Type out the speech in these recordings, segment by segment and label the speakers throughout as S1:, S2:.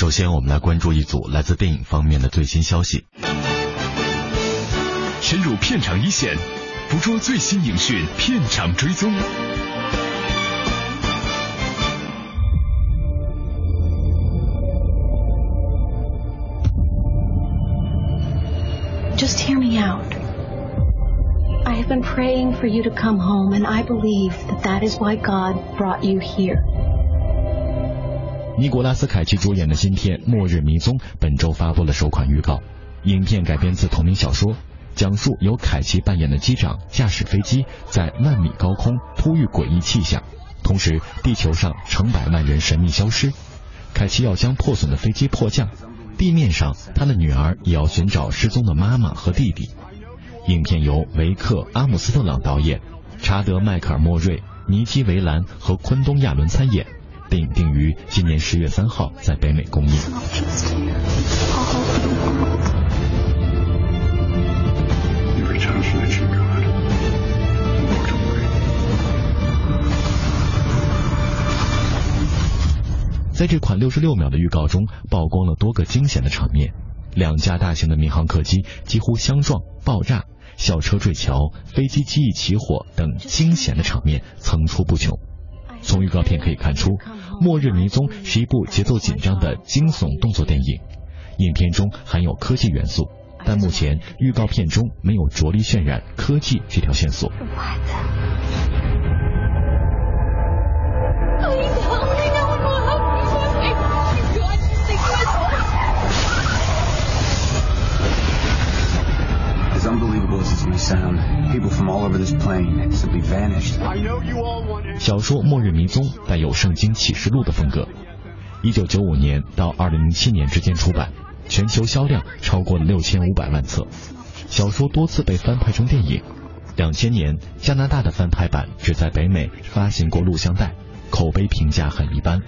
S1: 首先，我们来关注一组来自电影方面的最新消息。
S2: 深入片场一线，捕捉最新影讯，片场追踪。
S3: Just hear me out. I have been praying for you to come home, and I believe that that is why God brought you here.
S1: 尼古拉斯凯奇主演的新片《末日迷踪》本周发布了首款预告。影片改编自同名小说，讲述由凯奇扮演的机长驾驶飞机在万米高空突遇诡异气象，同时地球上成百万人神秘消失。凯奇要将破损的飞机迫降，地面上他的女儿也要寻找失踪的妈妈和弟弟。影片由维克·阿姆斯特朗导演，查德·迈克尔·莫瑞、尼基·维兰和昆东·亚伦参演。电影定于今年十月三号在北美公映。在这款六十六秒的预告中，曝光了多个惊险的场面，两架大型的民航客机几乎相撞、爆炸，校车坠桥，飞机机翼起火等惊险的场面层出不穷。从预告片可以看出，《末日迷踪》是一部节奏紧张的惊悚动作电影，影片中含有科技元素，但目前预告片中没有着力渲染科技这条线索。小说《末日迷踪》带有圣经启示录的风格，一九九五年到二零零七年之间出版，全球销量超过了六千五百万册。小说多次被翻拍成电影，两千年加拿大的翻拍版只在北美发行过录像带，口碑评价很一般。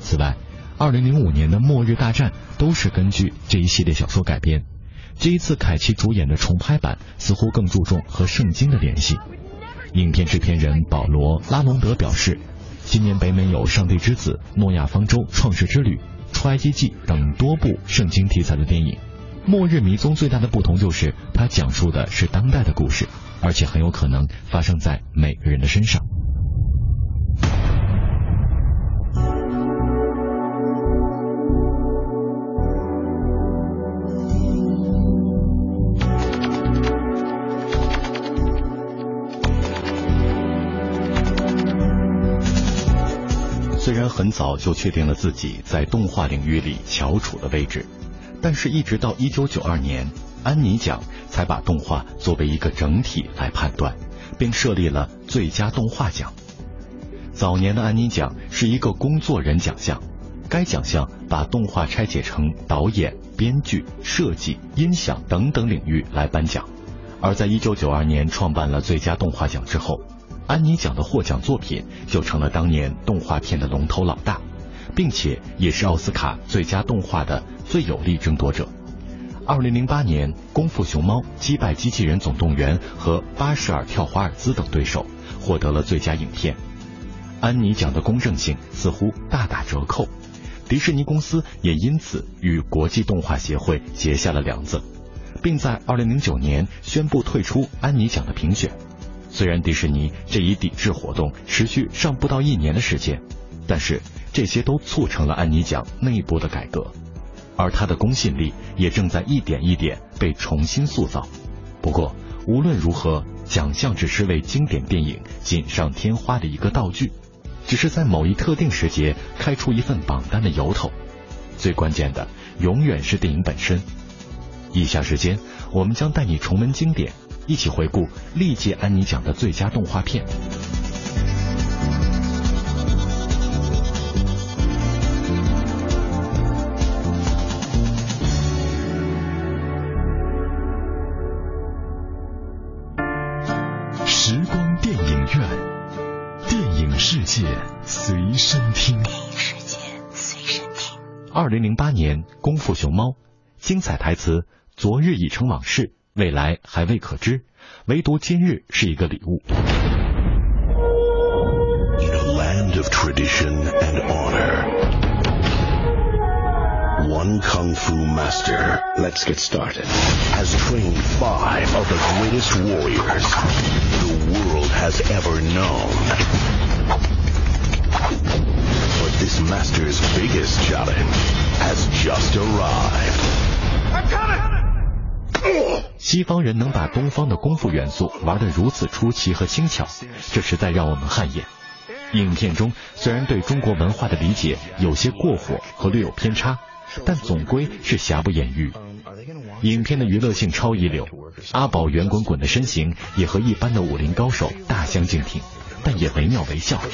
S1: 此外，二零零五年的《末日大战》都是根据这一系列小说改编。这一次凯奇主演的重拍版似乎更注重和圣经的联系。影片制片人保罗·拉隆德表示，今年北美有《上帝之子》《诺亚方舟》《创世之旅》《出埃及记》等多部圣经题材的电影。《末日迷踪》最大的不同就是，它讲述的是当代的故事，而且很有可能发生在每个人的身上。很早就确定了自己在动画领域里翘楚的位置，但是一直到一九九二年，安妮奖才把动画作为一个整体来判断，并设立了最佳动画奖。早年的安妮奖是一个工作人奖项，该奖项把动画拆解成导演、编剧、设计、音响等等领域来颁奖。而在一九九二年创办了最佳动画奖之后，安妮奖的获奖作品就成了当年动画片的龙头老大，并且也是奥斯卡最佳动画的最有力争夺者。二零零八年，《功夫熊猫》击败《机器人总动员》和《巴什尔跳华尔兹》等对手，获得了最佳影片。安妮奖的公正性似乎大打折扣，迪士尼公司也因此与国际动画协会结下了梁子，并在二零零九年宣布退出安妮奖的评选。虽然迪士尼这一抵制活动持续上不到一年的时间，但是这些都促成了安妮奖内部的改革，而它的公信力也正在一点一点被重新塑造。不过，无论如何，奖项只是为经典电影锦上添花的一个道具，只是在某一特定时节开出一份榜单的由头。最关键的永远是电影本身。以下时间，我们将带你重温经典。一起回顾历届安妮奖的最佳动画片。
S2: 时光
S4: 电影院电影世界随身听。世界随身听。
S1: 二零零八年功夫熊猫精彩台词昨日已成往事。未来还未可知，唯独今日是一个礼物。
S5: In a land of tradition and honor, one kung fu master
S6: Let's get started.
S5: has trained five of the greatest warriors the world has ever known. But this master's biggest challenge has just arrived.
S1: 西方人能把东方的功夫元素玩得如此出奇和轻巧，这实在让我们汗颜。影片中虽然对中国文化的理解有些过火和略有偏差，但总归是瑕不掩瑜。影片的娱乐性超一流，阿宝圆滚滚的身形也和一般的武林高手大相径庭，但也惟妙惟肖。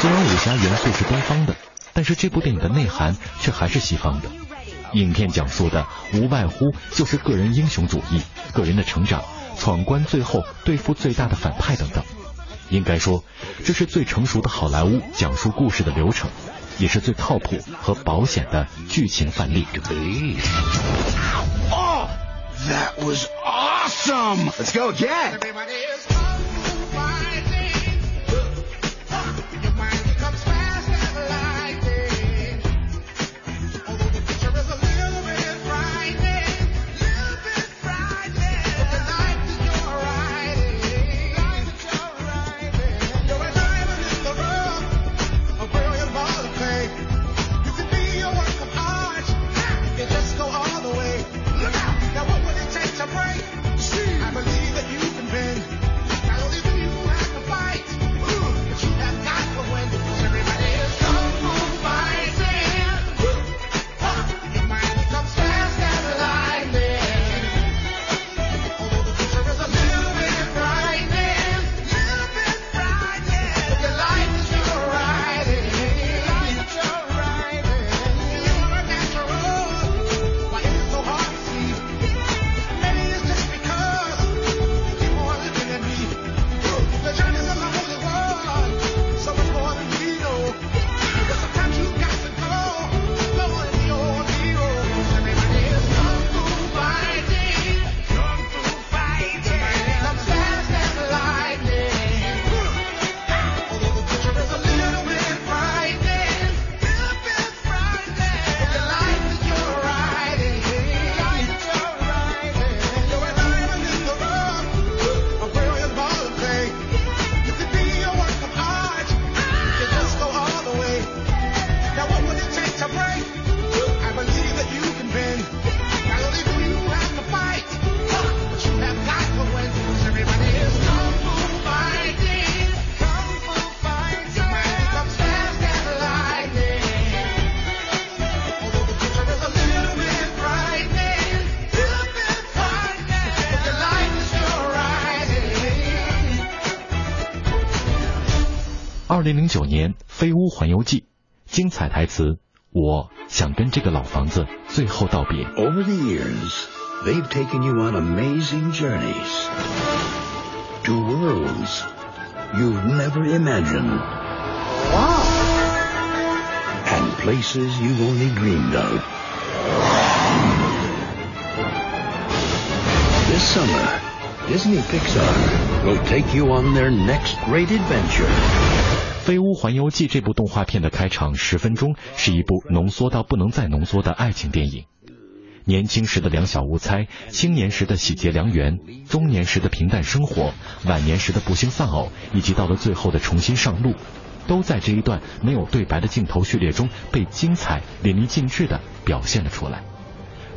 S1: 虽然武侠元素是东方的，但是这部电影的内涵却还是西方的。影片讲述的无外乎就是个人英雄主义、个人的成长、闯关，最后对付最大的反派等等。应该说，这是最成熟的好莱坞讲述故事的流程，也是最靠谱和保险的剧情范例。
S6: oh,，That was awesome. Let's go
S1: 二零零九年《飞屋环游记》，精彩台词：我想跟这个老房子最后道别。
S6: Over the years, they've taken you on amazing journeys to worlds you've never imagined. And places you've only dreamed of. This summer, Disney Pixar will take you on their next great adventure. 《
S1: 飞屋环游记》这部动画片的开场十分钟是一部浓缩到不能再浓缩的爱情电影。年轻时的两小无猜，青年时的喜结良缘，中年时的平淡生活，晚年时的不幸丧偶，以及到了最后的重新上路，都在这一段没有对白的镜头序列中被精彩淋漓尽致地表现了出来。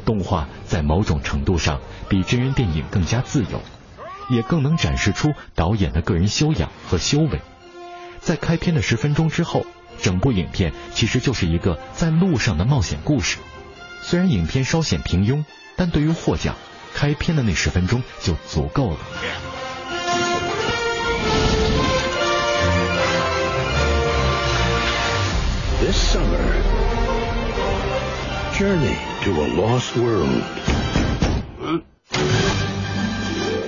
S1: 动画在某种程度上比真人电影更加自由，也更能展示出导演的个人修养和修为。在开篇的十分钟之后，整部影片其实就是一个在路上的冒险故事。虽然影片稍显平庸，但对于获奖，开篇的那十分钟就足够了。
S6: This summer, journey to a lost world.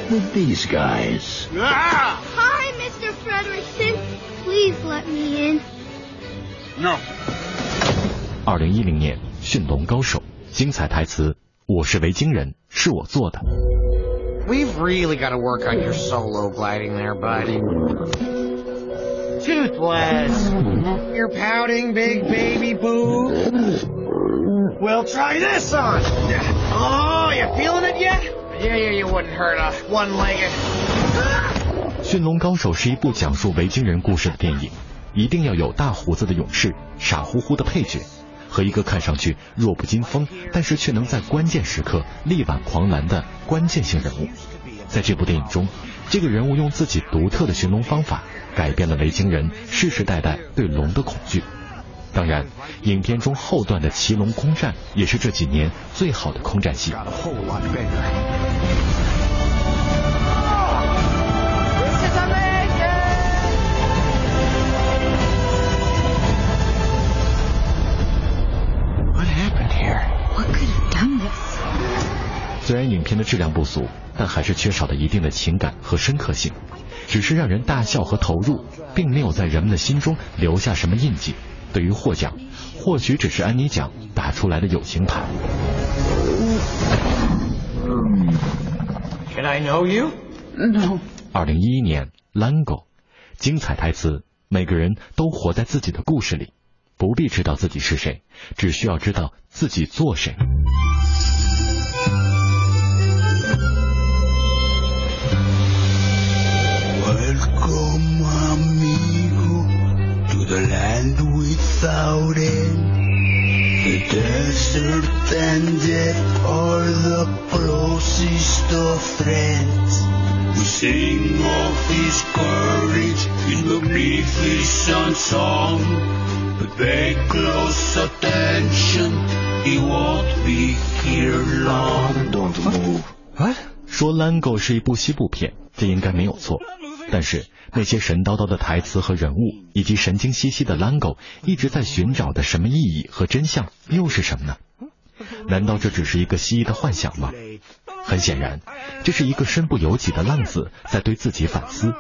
S6: with these guys.
S7: Ah!
S8: Hi, Mr. Frederickson. Please let me in.
S7: No.
S1: 二零一零年，《驯龙高手》精彩台词：“我是维京人，是我做的。
S9: We've really got to work on your solo gliding there, bud. Toothless. You're pouting, big baby boo. We'll try this on. Oh, you feeling it yet? Yeah, yeah, you wouldn't hurt a one-legged. 《
S1: 驯龙高手》是一部讲述维京人故事的电影，一定要有大胡子的勇士、傻乎乎的配角，和一个看上去弱不禁风，但是却能在关键时刻力挽狂澜的关键性人物。在这部电影中，这个人物用自己独特的驯龙方法，改变了维京人世世代代对龙的恐惧。当然，影片中后段的骑龙空战也是这几年最好的空战戏。
S9: Here?
S3: What could have done this?
S1: 虽然影片的质量不俗，但还是缺少了一定的情感和深刻性，只是让人大笑和投入，并没有在人们的心中留下什么印记。对于获奖，或许只是安妮奖打出来的友情牌。
S9: Can I know you? No.
S1: 二零一一年，《Lango》，精彩台词，每个人都活在自己的故事里，不必知道自己是谁只需要知道自己做谁。
S6: But pay close attention, he won't be here long. Don't move.
S1: 说《Lango》是一部西部片，这应该没有错。但是那些神叨叨的台词和人物，以及神经兮兮的 Lango 一直在寻找的什么意义和真相，又是什么呢？难道这只是一个蜥蜴的幻想吗？很显然，这是一个身不由己的浪子在对自己反思，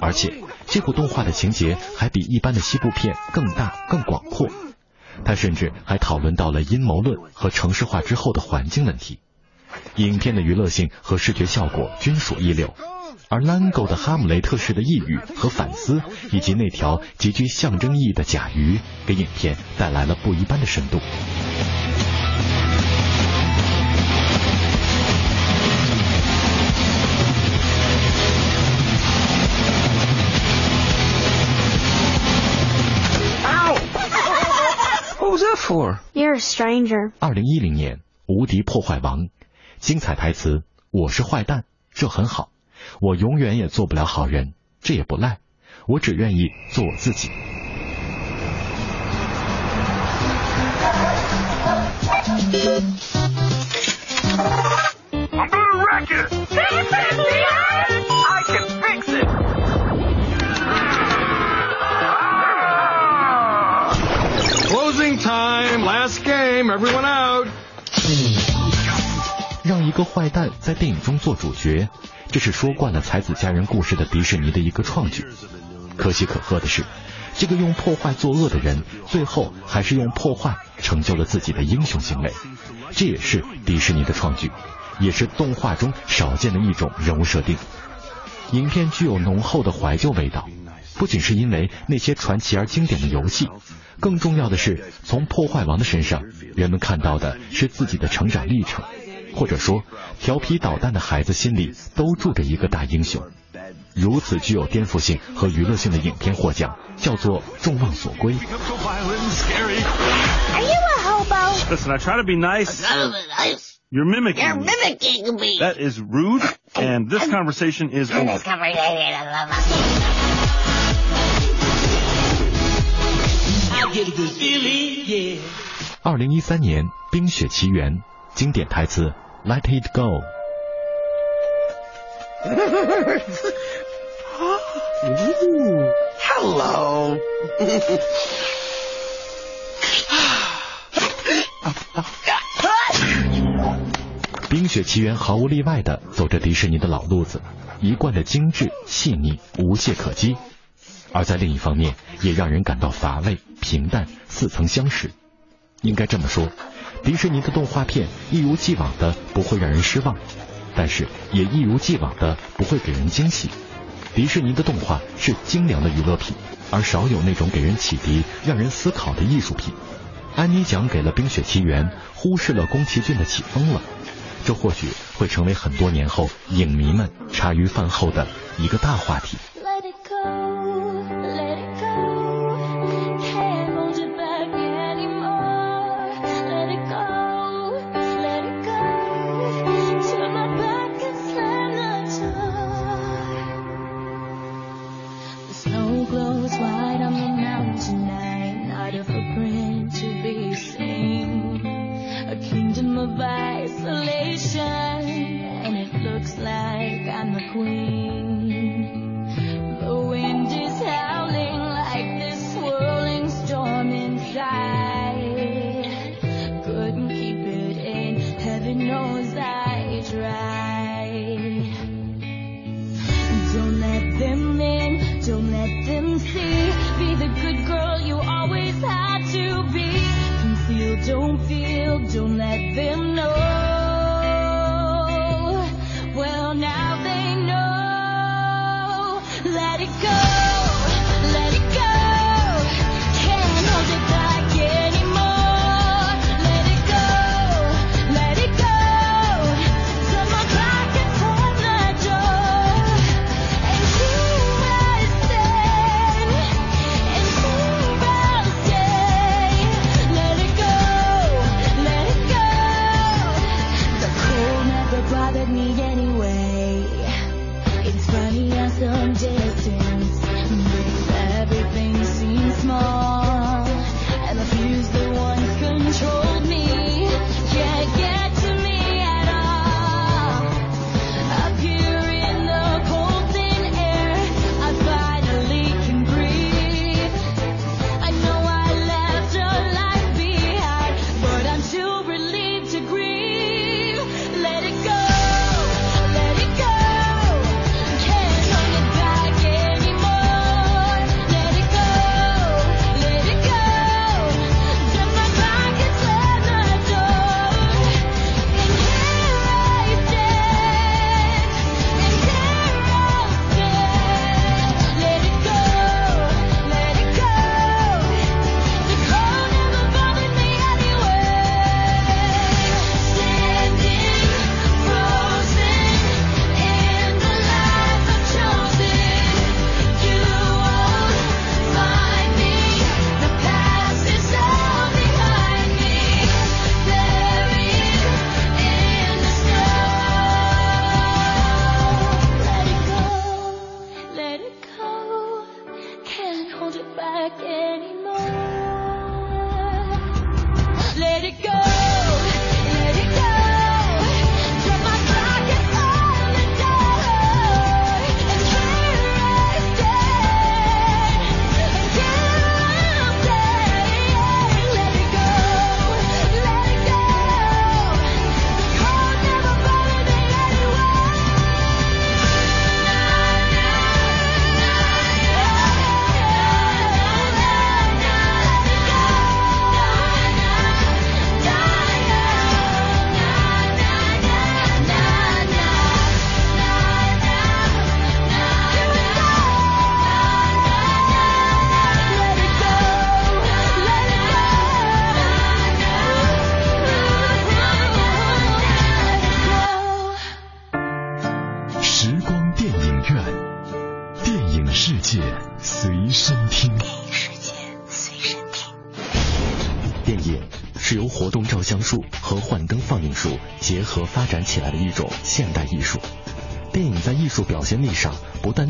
S1: 而且这部动画的情节还比一般的西部片更大、更广阔。他甚至还讨论到了阴谋论和城市化之后的环境问题。影片的娱乐性和视觉效果均属一流，而 Lango 的哈姆雷特式的抑郁和反思，以及那条极具象征意义的甲鱼，给影片带来了不一般的深度。
S9: That for?
S8: You're a stranger.
S1: 二零一零年，《无敌破坏王》，精彩台词：“我是坏蛋，这很好。我永远也做不了好人，这也不赖。我只愿意做我自己。”让一个坏蛋在电影中做主角，这是说惯了才子佳人故事的迪士尼的一个创举。可喜可贺的是，这个用破坏作恶的人，最后还是用破坏成就了自己的英雄行为。这也是迪士尼的创举，也是动画中少见的一种人物设定。影片具有浓厚的怀旧味道，不仅是因为那些传奇而经典的游戏，更重要的是，从破坏王的身上，人们看到的是自己的成长历程，或者说，调皮捣蛋的孩子心里都住着一个大英雄。如此具有颠覆性和娱乐性的影片获奖，叫做众望所归。
S8: Are you a hobo?
S10: Listen, I try to be nice. You're mimicking.
S4: You're
S10: me.
S4: mimicking me.
S10: That is rude, and this conversation is over.
S1: 二零一三年《冰雪奇缘》经典台词 “Let it go”。
S9: Hello.
S1: 冰
S11: 冰雪奇缘》毫无例外的走着迪士尼的老路子，一贯的精致细腻，无懈可击；而在另一方面，也让人感到乏味、平淡、似曾相识。应该这么说，迪士尼的动画片一如既往的不会让人失望，但是也一如既往的不会给人惊喜。迪士尼的动画是精良的娱乐品，而少有那种给人启迪、让人思考的艺术品。安妮奖给了《冰雪奇缘》，忽视了宫崎骏的起风了。这或许会成为很多年后影迷们茶余饭后的一个大话题。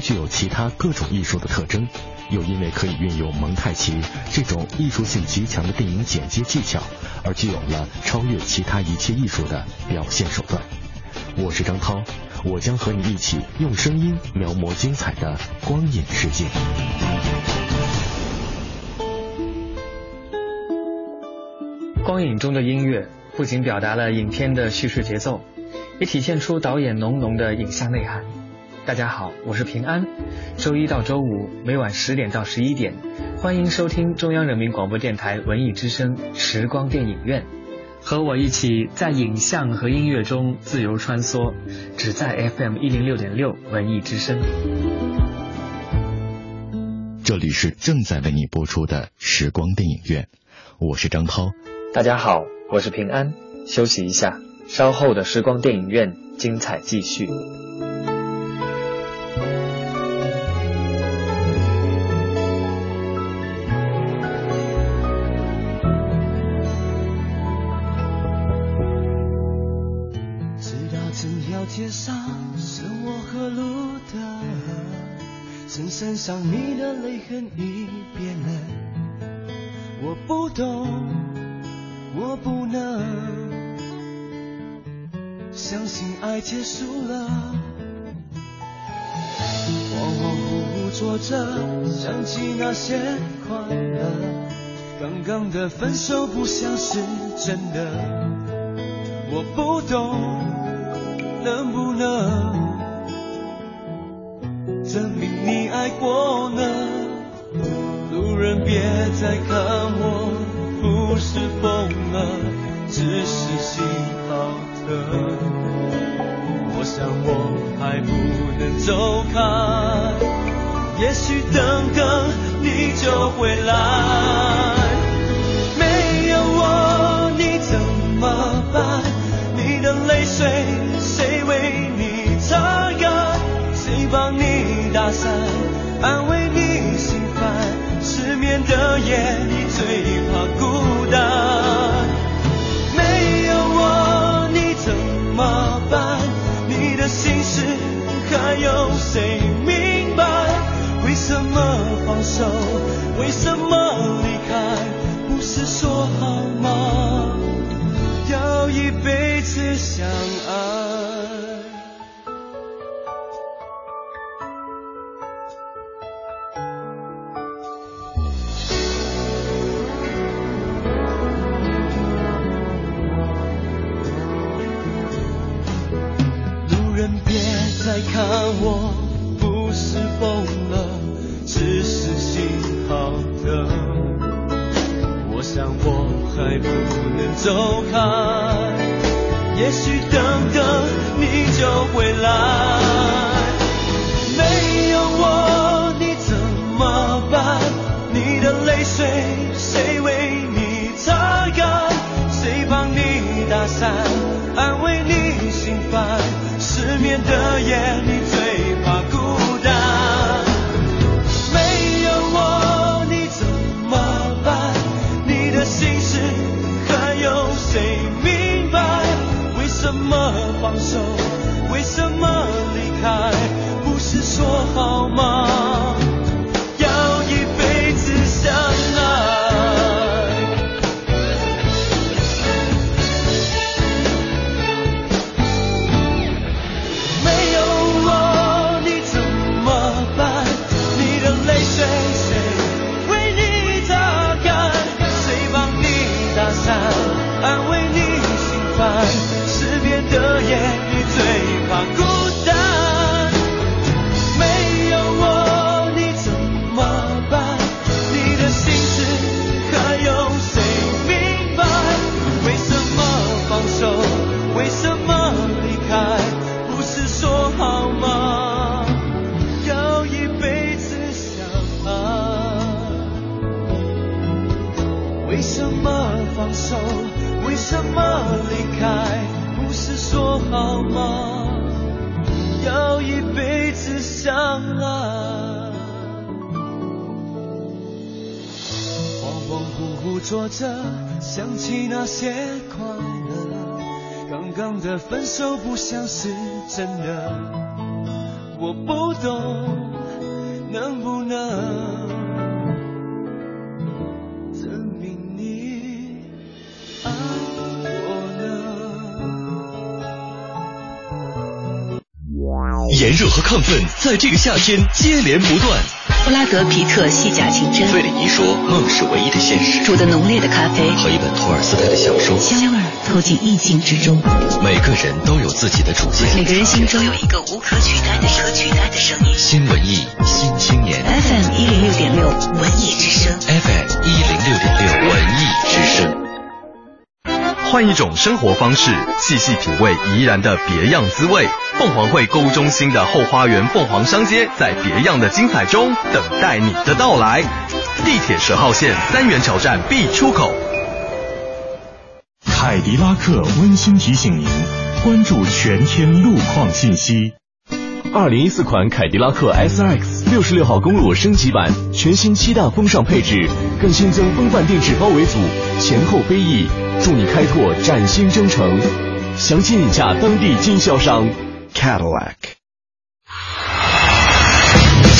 S11: 具有其他各种艺术的特征，又因为可以运用蒙太奇这种艺术性极强的电影剪接技巧，而具有了超越其他一切艺术的表现手段。我是张涛，我将和你一起用声音描摹精彩的光影世界。
S12: 光影中的音乐不仅表达了影片的叙事节奏。也体现出导演浓浓的影像内涵。大家好，我是平安。周一到周五每晚十点到十一点，欢迎收听中央人民广播电台文艺之声时光电影院，和我一起在影像和音乐中自由穿梭，只在 FM 一零六点六文艺之声。
S1: 这里是正在为你播出的时光电影院，我是张涛。
S12: 大家好，我是平安。休息一下，稍后的时光电影院精彩继续。
S13: 上你的泪痕已变了，我不懂，我不能相信爱结束了。恍恍惚惚坐着，想起那些快乐，刚刚的分手不像是真的。我不懂，能不能爱过呢？路人别再看我，不是疯了，只是心好疼。我想我还不能走开，也许等等你就回来。的分手不像是真的，我不懂，能不能证明你爱我呢？
S2: 炎热和亢奋在这个夏天接连不断。
S14: 布拉德皮特细甲情真。
S15: 费里尼说梦是唯一的现实。
S14: 煮的浓烈的咖啡
S15: 和一本托尔斯泰的小说，
S14: 香味透进意境之中。
S15: 每个人都有自己的主见，
S14: 每个人心中有一个无可取代的、可取代的声音。
S15: 新文艺新青年
S14: ，FM 一零六点六文艺之声
S15: ，FM 一零六点六文艺之声。
S16: 换一种生活方式，细细品味怡然的别样滋味。凤凰汇购物中心的后花园凤凰商街，在别样的精彩中等待你的到来。地铁十号线三元桥站 B 出口。
S2: 凯迪拉克温馨提醒您，关注全天路况信息。
S17: 二零一四款凯迪拉克 SRX 六十六号公路升级版，全新七大风尚配置，更新增风范定制包围组，前后飞翼，助你开拓崭新征程。详情请洽当地经销商
S18: Cadillac。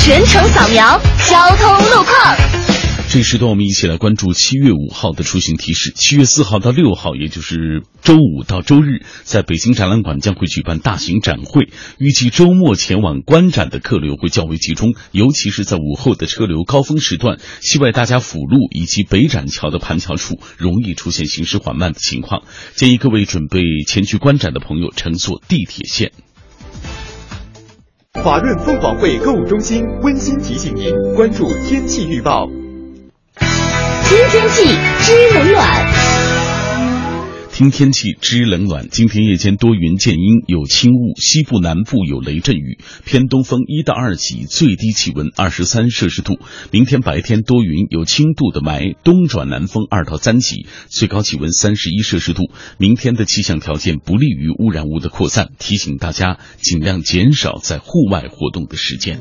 S19: 全程扫描交通路况。
S20: 这时段我们一起来关注七月五号的出行提示。七月四号到六号，也就是周五到周日，在北京展览馆将会举办大型展会，预计周末前往观展的客流会较为集中，尤其是在午后的车流高峰时段，西外大家辅路以及北展桥的盘桥处容易出现行驶缓慢的情况，建议各位准备前去观展的朋友乘坐地铁线。
S21: 华润凤凰汇购物中心温馨提醒您关注天气预报。
S19: 听天气知冷暖，
S20: 听天气知冷暖。今天夜间多云见阴，有轻雾，西部南部有雷阵雨，偏东风一到二级，最低气温二十三摄氏度。明天白天多云，有轻度的霾，东转南风二到三级，最高气温三十一摄氏度。明天的气象条件不利于污染物的扩散，提醒大家尽量减少在户外活动的时间。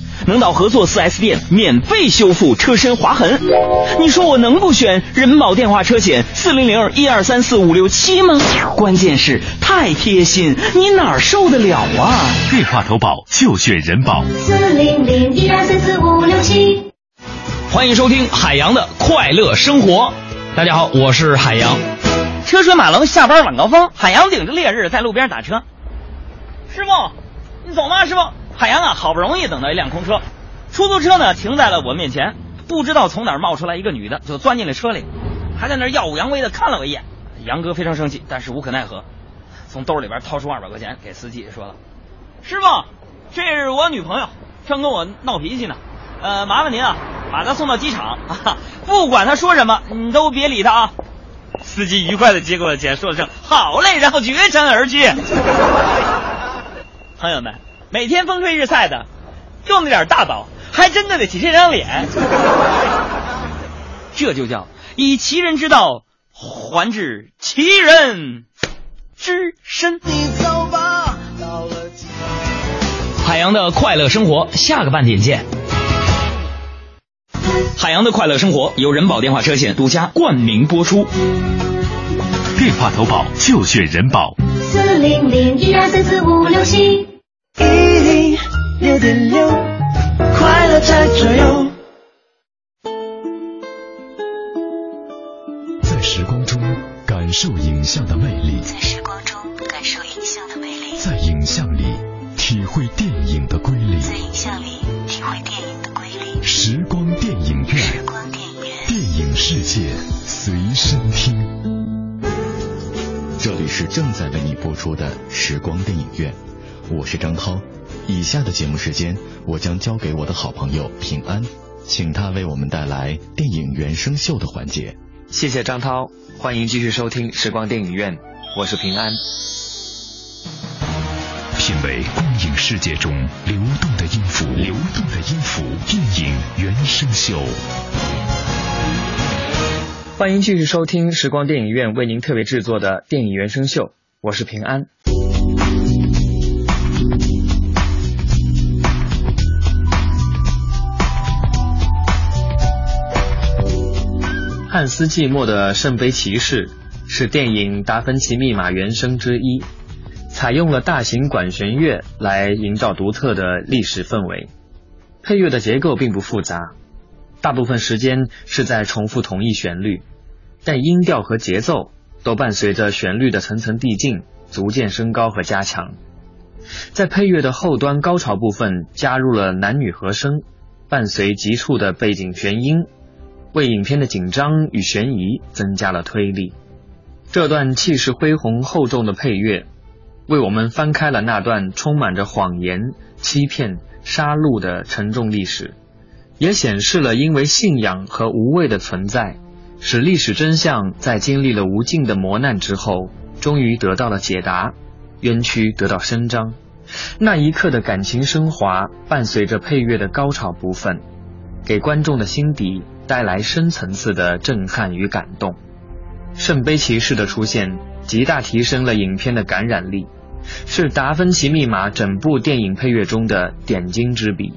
S22: 能到合作 4S 店免费修复车身划痕，你说我能不选人保电话车险四零零一二三四五六七吗？关键是太贴心，你哪受得了啊？
S2: 电话投保就选人保
S19: 四零零一二三四五六七。
S23: 欢迎收听海洋的快乐生活，大家好，我是海洋。
S22: 车水马龙，下班晚高峰，海洋顶着烈日在路边打车。师傅，你走吗？师傅。海洋啊，好不容易等到一辆空车，出租车呢停在了我面前，不知道从哪儿冒出来一个女的，就钻进了车里，还在那耀武扬威的看了我一眼。杨哥非常生气，但是无可奈何，从兜里边掏出二百块钱给司机说了：“师傅，这是我女朋友，正跟我闹脾气呢，呃，麻烦您啊，把她送到机场啊，不管她说什么，你都别理她啊。”司机愉快的接过了钱，说了声“好嘞”，然后绝尘而去。朋友们。每天风吹日晒的，就那点大宝，还真对得起这张脸。这就叫以其人之道还治其人之身。
S23: 海洋的快乐生活，下个半点见。海洋的快乐生活由人保电话车险独家冠名播出。
S2: 电话投保就选人保。
S19: 四零零一二三四五六七。
S24: 一零六点六，快乐在左右。
S2: 在时光中感受影像的魅力，
S14: 在时光中感受影像的魅力，
S2: 在影像里体会电影的瑰丽，
S14: 在影像里体会电影的瑰丽。
S2: 时光电影院，
S14: 时光电影院，
S2: 电影世界随身听。
S1: 这里是正在为你播出的时光电影院。我是张涛，以下的节目时间我将交给我的好朋友平安，请他为我们带来电影原声秀的环节。
S12: 谢谢张涛，欢迎继续收听时光电影院，我是平安。
S2: 品味光影世界中流动的音符，流动的音符，电影原声秀。
S12: 欢迎继续收听时光电影院为您特别制作的电影原声秀，我是平安。汉斯季默的《圣杯骑士》是电影《达芬奇密码》原声之一，采用了大型管弦乐来营造独特的历史氛围。配乐的结构并不复杂，大部分时间是在重复同一旋律，但音调和节奏都伴随着旋律的层层递进，逐渐升高和加强。在配乐的后端高潮部分加入了男女和声，伴随急促的背景弦音。为影片的紧张与悬疑增加了推力。这段气势恢宏厚重的配乐，为我们翻开了那段充满着谎言、欺骗、杀戮的沉重历史，也显示了因为信仰和无畏的存在，使历史真相在经历了无尽的磨难之后，终于得到了解答，冤屈得到伸张。那一刻的感情升华，伴随着配乐的高潮部分，给观众的心底。带来深层次的震撼与感动，圣杯骑士的出现极大提升了影片的感染力，是达芬奇密码整部电影配乐中的点睛之笔。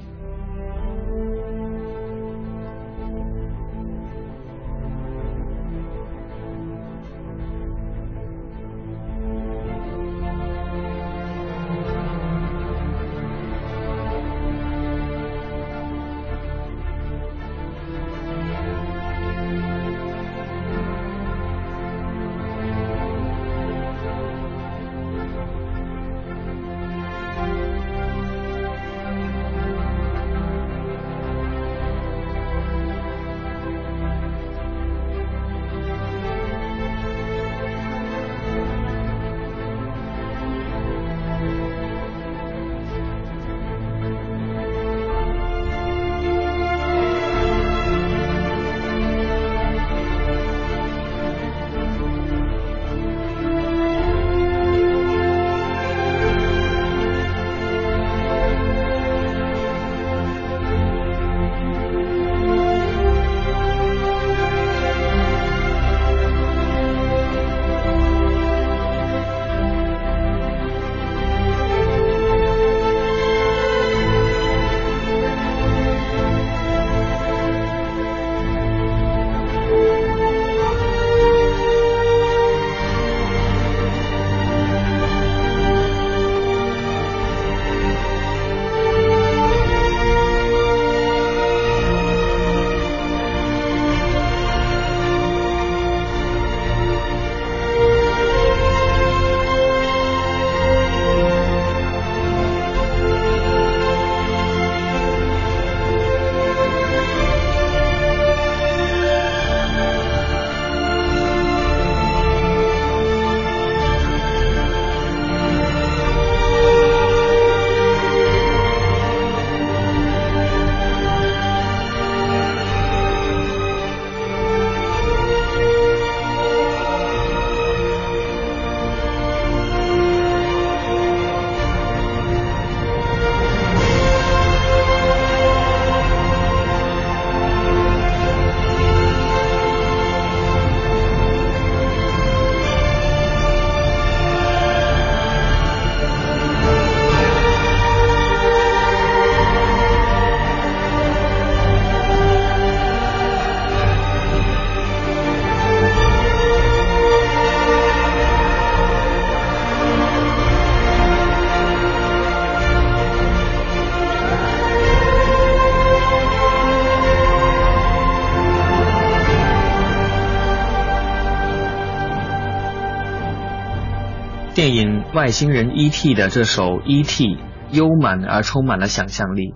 S12: 外星人 E.T.》的这首《E.T.》悠满而充满了想象力，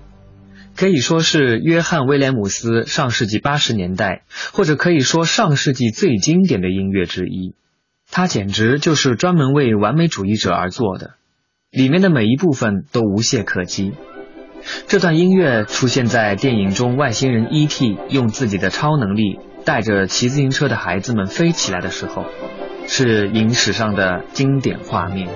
S12: 可以说是约翰·威廉姆斯上世纪八十年代，或者可以说上世纪最经典的音乐之一。它简直就是专门为完美主义者而做的，里面的每一部分都无懈可击。这段音乐出现在电影中，外星人 E.T. 用自己的超能力带着骑自行车的孩子们飞起来的时候。是影史上的经典画面。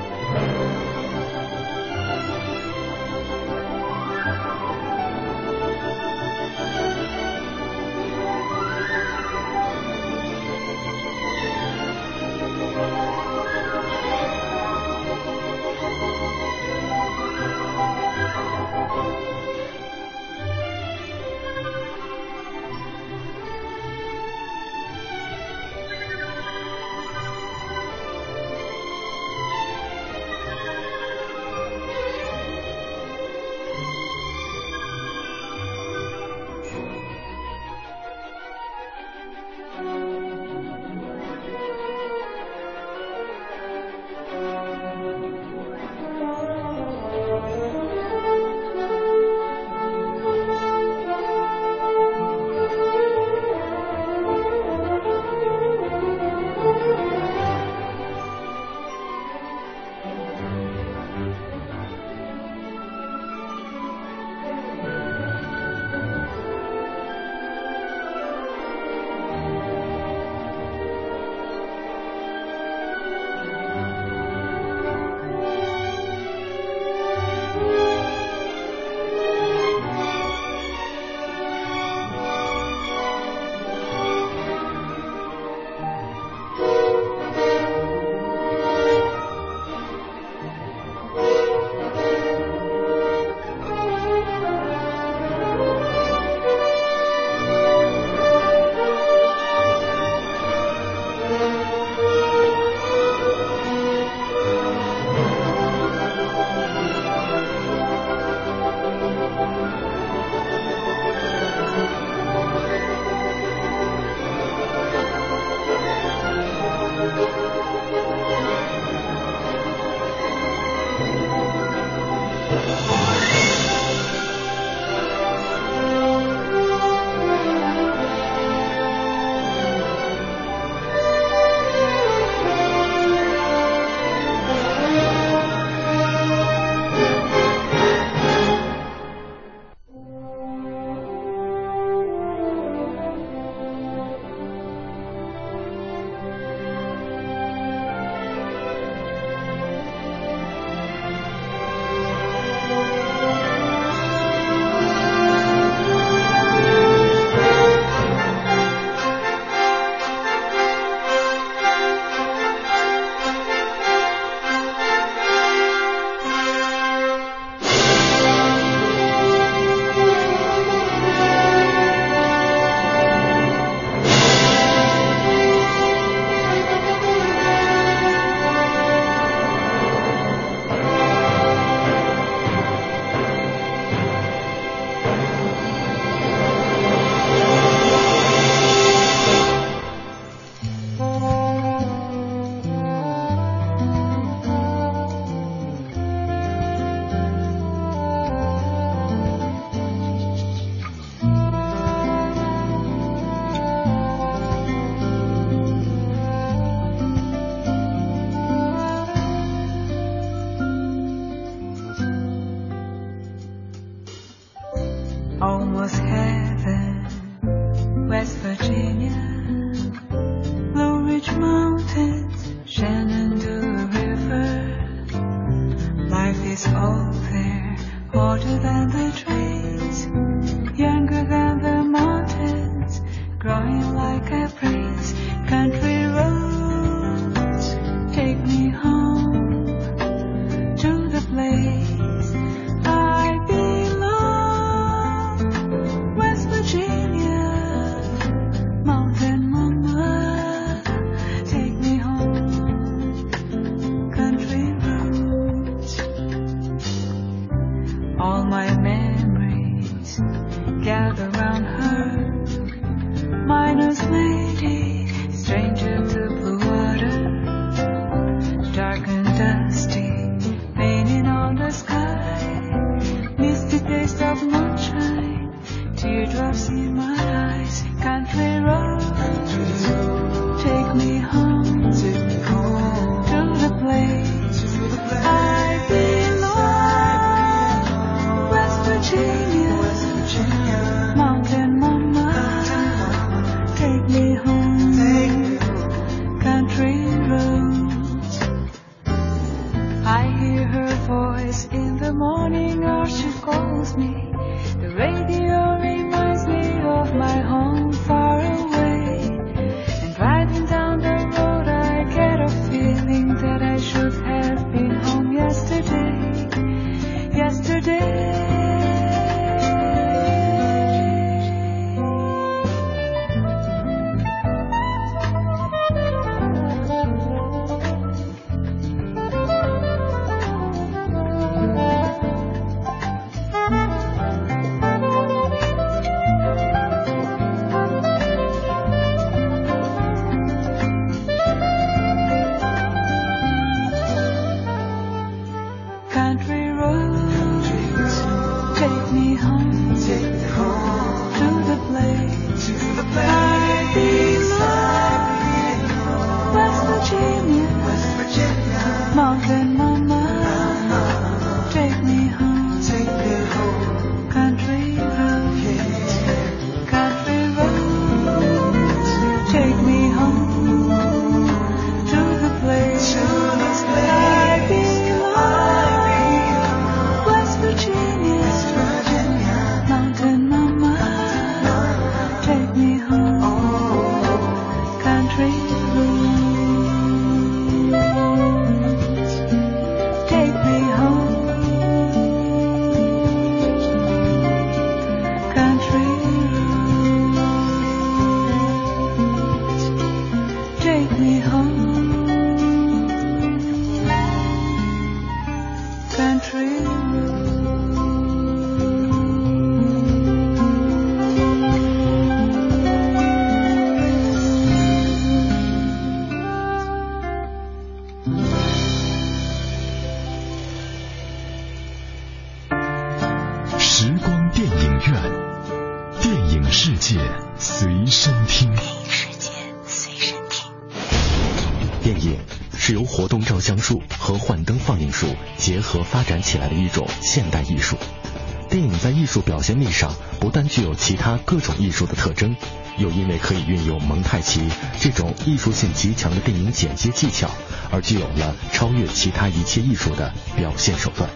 S1: 其他各种艺术的特征，又因为可以运用蒙太奇这种艺术性极强的电影剪接技巧，而具有了超越其他一切艺术的表现手段。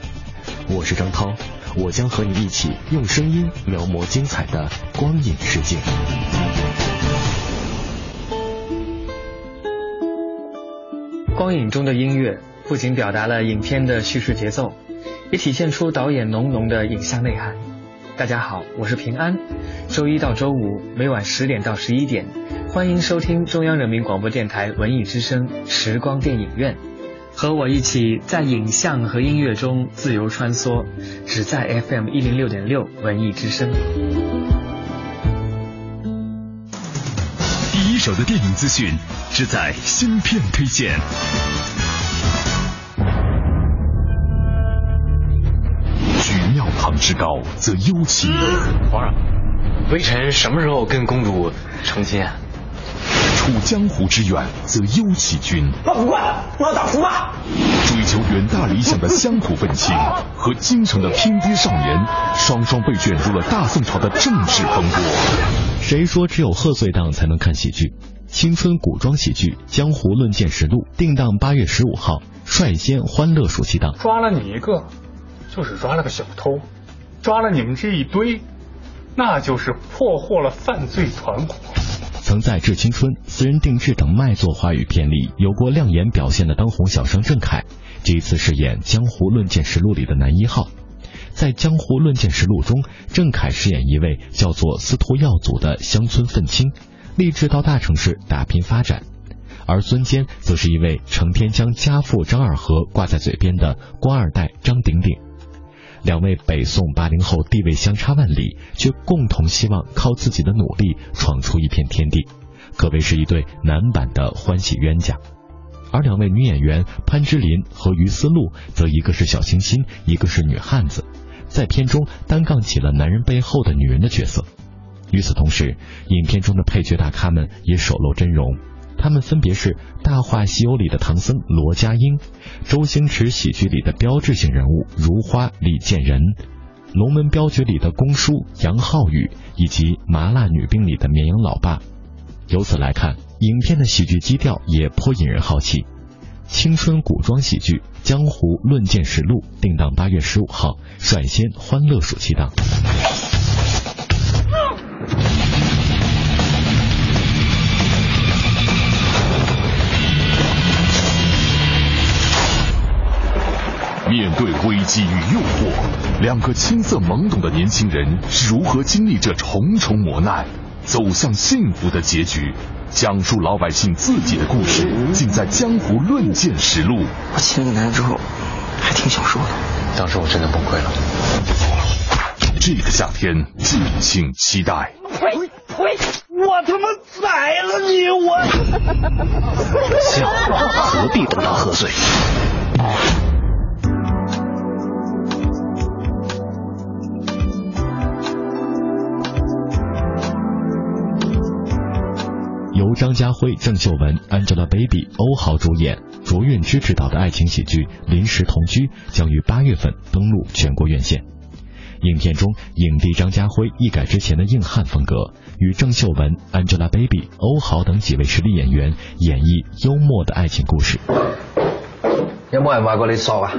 S1: 我是张涛，我将和你一起用声音描摹精彩的光影世界。
S12: 光影中的音乐不仅表达了影片的叙事节奏，也体现出导演浓浓的影像内涵。大家好，我是平安。周一到周五每晚十点到十一点，欢迎收听中央人民广播电台文艺之声时光电影院，和我一起在影像和音乐中自由穿梭，只在 FM 一零六点六文艺之声。
S2: 第一手的电影资讯，只在芯片推荐。之高，则忧其
S25: 皇上，微臣什么时候跟公主成亲啊？
S2: 处江湖之远，则忧其君。
S25: 老捕快，我要打驸马。
S2: 追求远大理想的乡土愤青和京城的拼爹少年，双双被卷入了大宋朝的政治风波。
S1: 谁说只有贺岁档才能看喜剧？青春古装喜剧《江湖论剑实录》定档八月十五号，率先欢乐暑期档。
S18: 抓了你一个，就是抓了个小偷；抓了你们这一堆，那就是破获了犯罪团伙。
S1: 曾在《致青春》《私人定制》等卖座华语片里有过亮眼表现的当红小生郑恺，这一次饰演《江湖论剑实录》里的男一号。在《江湖论剑实录》中，郑恺饰演一位叫做司徒耀祖的乡村愤青，立志到大城市打拼发展；而孙坚则是一位成天将家父张二和挂在嘴边的官二代张鼎鼎。两位北宋八零后地位相差万里，却共同希望靠自己的努力闯出一片天地，可谓是一对男版的欢喜冤家。而两位女演员潘之琳和于思露，则一个是小清新，一个是女汉子，在片中单杠起了男人背后的女人的角色。与此同时，影片中的配角大咖们也首露真容，他们分别是《大话西游》里的唐僧罗家英，周星驰喜剧里的标志性人物如花李建仁，《龙门镖局》里的公叔杨浩宇，以及《麻辣女兵》里的绵阳老爸。由此来看，影片的喜剧基调也颇引人好奇。青春古装喜剧《江湖论剑实录》定档八月十五号，率先欢乐暑期档。
S2: 面对危机与诱惑，两个青涩懵懂的年轻人是如何经历这重重磨难，走向幸福的结局？讲述老百姓自己的故事，尽在《江湖论剑实录》。
S26: 我亲了个男之后，还挺享受的。
S25: 当时我真的崩溃了。
S2: 这个夏天，敬请期待。
S4: 呸呸！我他妈宰了你！我。
S26: 笑，何必等到喝醉？
S1: 张家辉、郑秀文、Angelababy、欧豪主演，卓韵芝执导的爱情喜剧《临时同居》将于八月份登陆全国院线。影片中，影帝张家辉一改之前的硬汉风格，与郑秀文、Angelababy、欧豪等几位实力演员演绎幽默的爱情故事。
S26: 有冇人話過你索啊？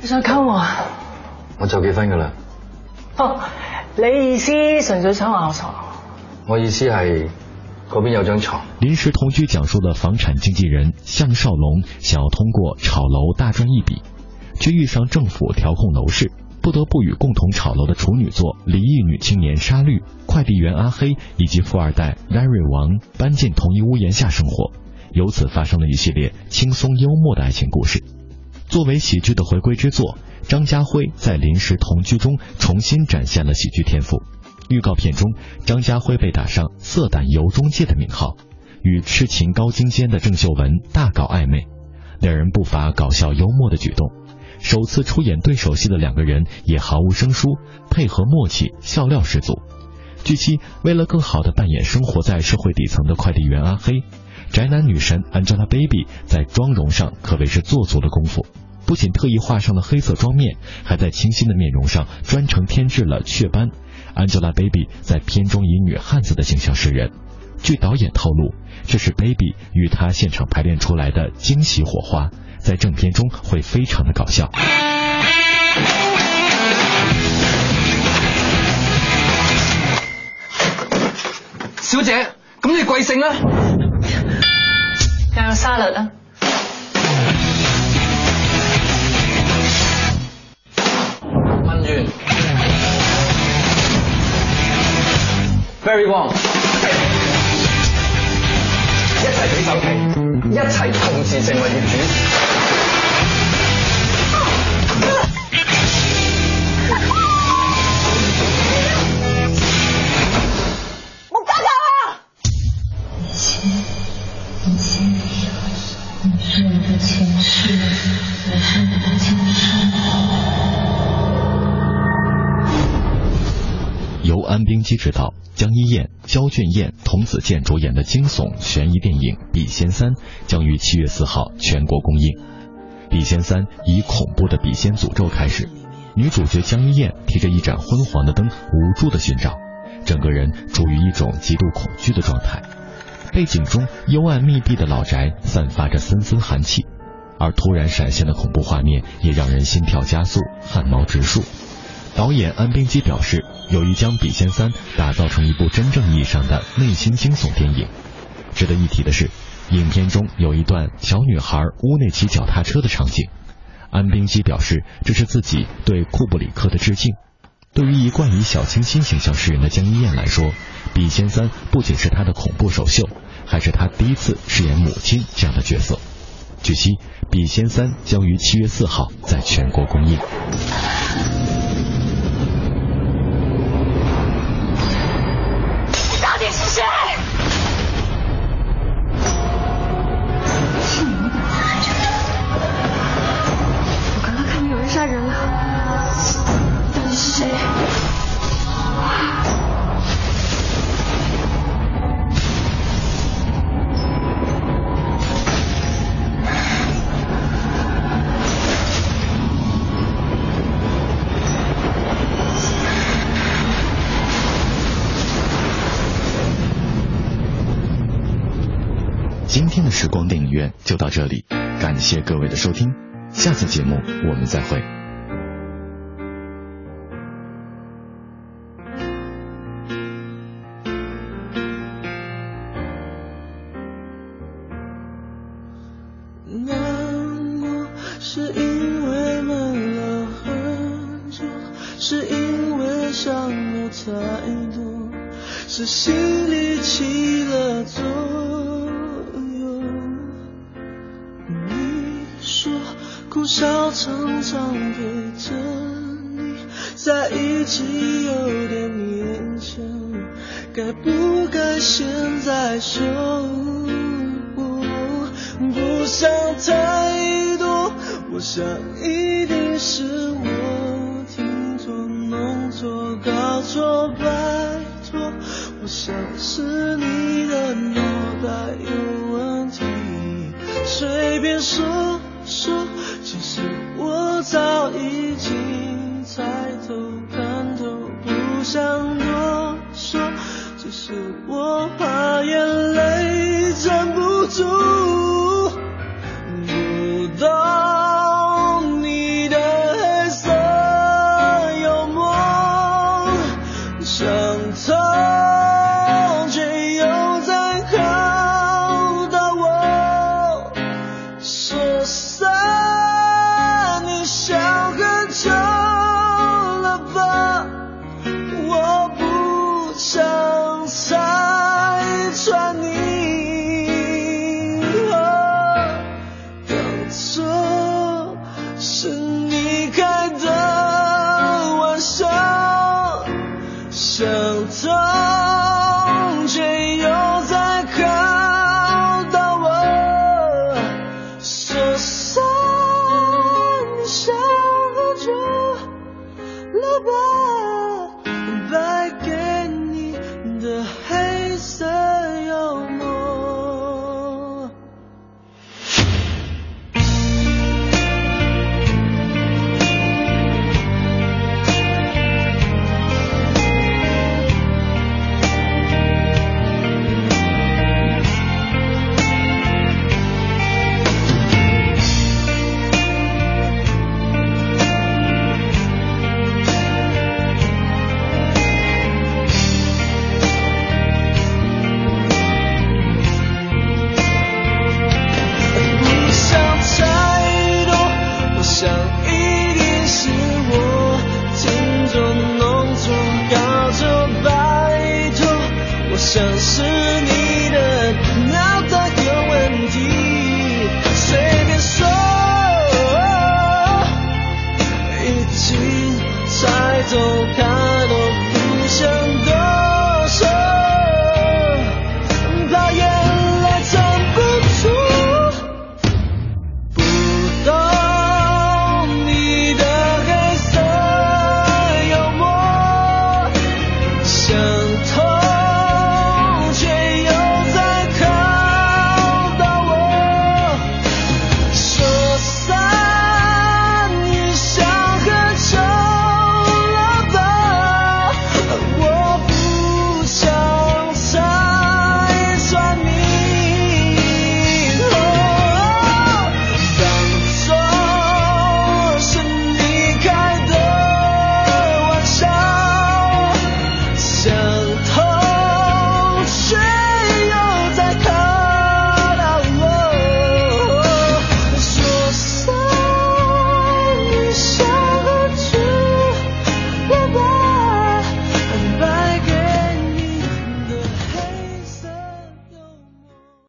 S27: 你想溝我？
S26: 我就結婚噶啦。
S27: 哦，你意思純粹想話我傻？
S26: 我意思係嗰邊有张床。
S1: 临时同居讲述了房产经纪人向少龙想要通过炒楼大赚一笔，却遇上政府调控楼市，不得不与共同炒楼的处女座离异女青年沙律、快递员阿黑以及富二代 Larry 王搬进同一屋檐下生活，由此发生了一系列轻松幽默的爱情故事。作为喜剧的回归之作，张家辉在临时同居中重新展现了喜剧天赋。预告片中，张家辉被打上“色胆游中介”的名号，与痴情高精尖的郑秀文大搞暧昧，两人不乏搞笑幽默的举动。首次出演对手戏的两个人也毫无生疏，配合默契，笑料十足。据悉，为了更好地扮演生活在社会底层的快递员阿黑，宅男女神 Angelababy 在妆容上可谓是做足了功夫。不仅特意画上了黑色妆面，还在清新的面容上专程添置了雀斑。Angelababy 在片中以女汉子的形象示人。据导演透露，这是 Baby 与她现场排练出来的惊喜火花，在正片中会非常的搞笑。
S26: 小姐，咁你贵姓啊？
S27: 有沙律啊！
S26: Very one，一齊俾首期，一齊同时成为业主。
S1: 安冰基执导，江一燕、焦俊艳、童子健主演的惊悚悬疑电影《笔仙三》将于七月四号全国公映。《笔仙三》以恐怖的笔仙诅咒开始，女主角江一燕提着一盏昏黄的灯，无助的寻找，整个人处于一种极度恐惧的状态。背景中幽暗密闭的老宅散发着森森寒气，而突然闪现的恐怖画面也让人心跳加速、汗毛直竖。导演安冰基表示，有意将《笔仙三》打造成一部真正意义上的内心惊悚电影。值得一提的是，影片中有一段小女孩屋内骑脚踏车的场景。安冰基表示，这是自己对库布里克的致敬。对于一贯以小清新形象示人的江一燕来说，《笔仙三》不仅是她的恐怖首秀，还是她第一次饰演母亲这样的角色。据悉，《笔仙三》将于七月四号在全国公映。谢各位的收听，下次节目我们再会。
S13: 我做拜托，我想是你的脑袋有问题，随便说说，其实我早已经猜透，看透，不想多说，只是我怕眼泪藏不住。